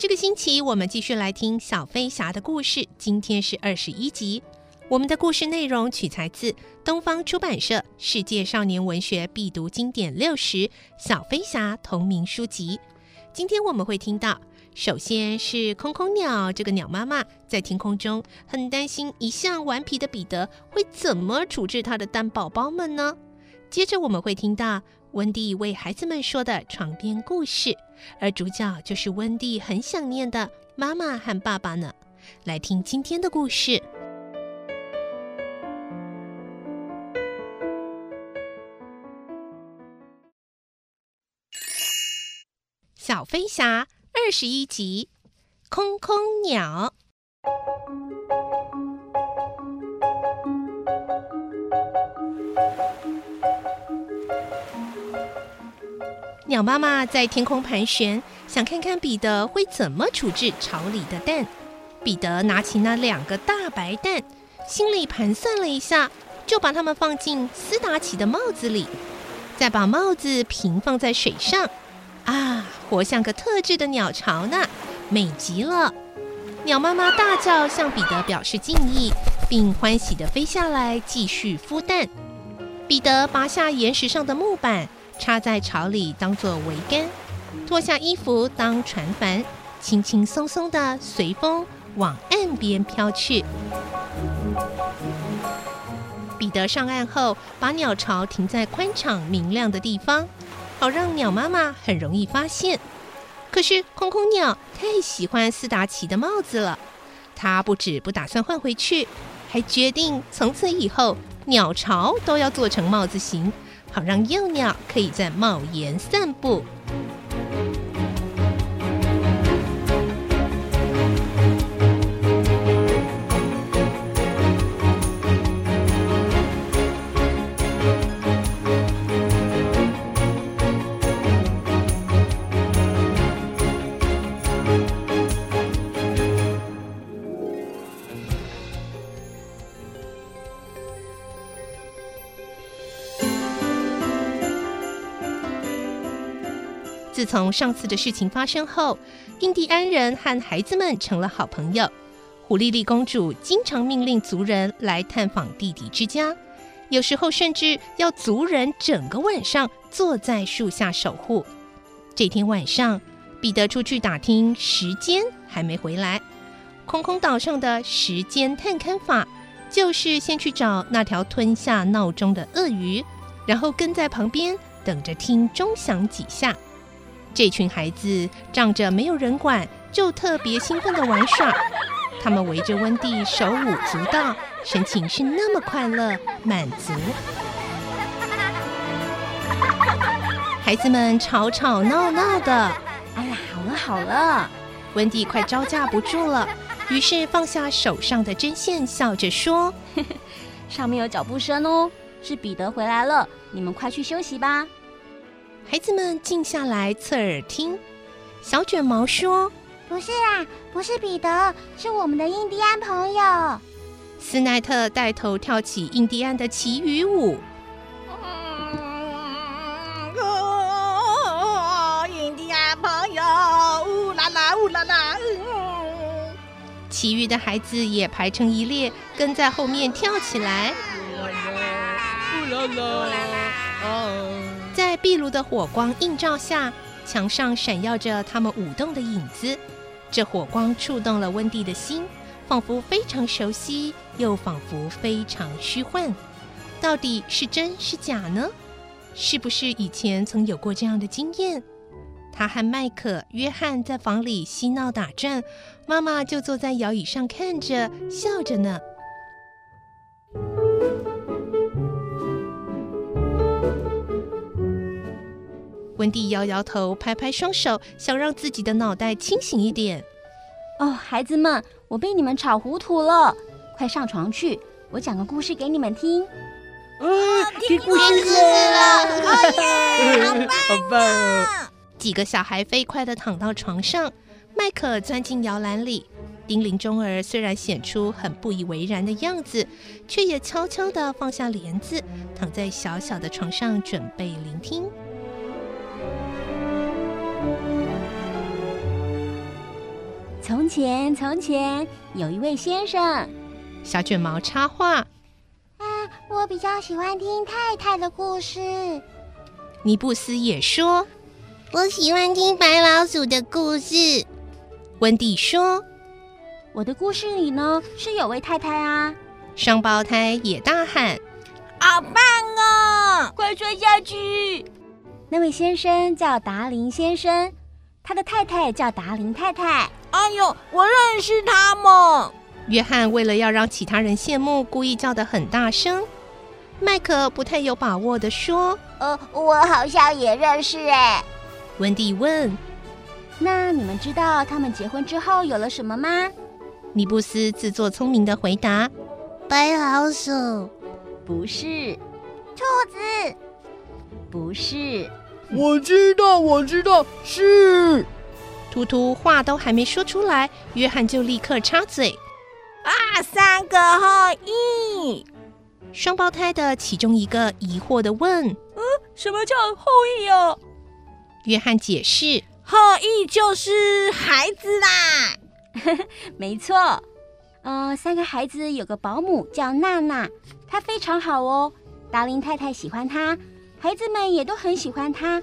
这个星期我们继续来听小飞侠的故事，今天是二十一集。我们的故事内容取材自东方出版社《世界少年文学必读经典六十》小飞侠同名书籍。今天我们会听到，首先是空空鸟这个鸟妈妈在天空中很担心一向顽皮的彼得会怎么处置他的蛋宝宝们呢？接着我们会听到。温蒂为孩子们说的床边故事，而主角就是温蒂很想念的妈妈和爸爸呢。来听今天的故事，《小飞侠》二十一集，空空鸟。鸟妈妈在天空盘旋，想看看彼得会怎么处置巢里的蛋。彼得拿起那两个大白蛋，心里盘算了一下，就把它们放进斯达奇的帽子里，再把帽子平放在水上。啊，活像个特制的鸟巢呢，美极了！鸟妈妈大叫，向彼得表示敬意，并欢喜地飞下来继续孵蛋。彼得拔下岩石上的木板。插在巢里当做桅杆，脱下衣服当船帆，轻轻松松的随风往岸边飘去。彼得上岸后，把鸟巢停在宽敞明亮的地方，好让鸟妈妈很容易发现。可是空空鸟太喜欢斯达奇的帽子了，它不止不打算换回去，还决定从此以后鸟巢都要做成帽子型。好让幼鸟可以在帽檐散步。自从上次的事情发生后，印第安人和孩子们成了好朋友。虎莉莉公主经常命令族人来探访弟弟之家，有时候甚至要族人整个晚上坐在树下守护。这天晚上，彼得出去打听时间，还没回来。空空岛上的时间探勘法，就是先去找那条吞下闹钟的鳄鱼，然后跟在旁边等着听钟响几下。这群孩子仗着没有人管，就特别兴奋的玩耍。他们围着温蒂手舞足蹈，神情是那么快乐满足。孩子们吵吵闹闹的，哎呀，好了好了，温蒂快招架不住了，于是放下手上的针线，笑着说：“ 上面有脚步声哦，是彼得回来了，你们快去休息吧。”孩子们静下来侧耳听，小卷毛说：“不是啊，不是彼得，是我们的印第安朋友。”斯奈特带头跳起印第安的奇遇舞。印第安朋友，呜啦啦，呜啦啦，嗯。其余的孩子也排成一列，跟在后面跳起来。呜啦啦，呜啦啦，啊。在壁炉的火光映照下，墙上闪耀着他们舞动的影子。这火光触动了温蒂的心，仿佛非常熟悉，又仿佛非常虚幻。到底是真是假呢？是不是以前曾有过这样的经验？他和麦克、约翰在房里嬉闹打转，妈妈就坐在摇椅上看着，笑着呢。温蒂摇摇头，拍拍双手，想让自己的脑袋清醒一点。哦，孩子们，我被你们吵糊涂了，快上床去，我讲个故事给你们听。嗯，听故事了，哦耶，好棒，好棒啊！几个小孩飞快地躺到床上，麦克钻进摇篮里。丁玲中儿虽然显出很不以为然的样子，却也悄悄地放下帘子，躺在小小的床上准备聆听。从前，从前有一位先生。小卷毛插话：“啊，我比较喜欢听太太的故事。”尼布斯也说：“我喜欢听白老鼠的故事。”温蒂说：“我的故事里呢，是有位太太啊。”双胞胎也大喊：“好棒哦！快说下去！”那位先生叫达林先生，他的太太叫达林太太。哎呦，我认识他们。约翰为了要让其他人羡慕，故意叫得很大声。麦克不太有把握的说：“呃，我好像也认识。”哎，温蒂问：“那你们知道他们结婚之后有了什么吗？”尼布斯自作聪明的回答：“白老鼠，不是；兔子，不是。”我知道，我知道，是。突突话都还没说出来，约翰就立刻插嘴：“啊，三个后裔！”双胞胎的其中一个疑惑地问：“嗯，什么叫后裔哦？”约翰解释：“后裔就是孩子啦。”“没错，呃，三个孩子有个保姆叫娜娜，她非常好哦。达林太太喜欢她，孩子们也都很喜欢她。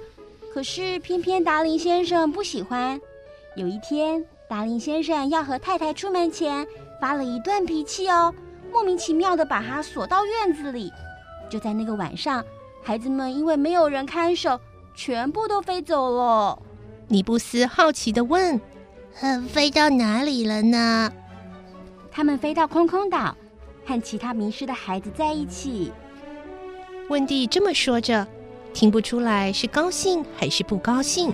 可是偏偏达林先生不喜欢。”有一天，达林先生要和太太出门前，发了一顿脾气哦，莫名其妙地把他锁到院子里。就在那个晚上，孩子们因为没有人看守，全部都飞走了。尼布斯好奇地问：“飞到哪里了呢？”他们飞到空空岛，和其他迷失的孩子在一起。温蒂这么说着，听不出来是高兴还是不高兴。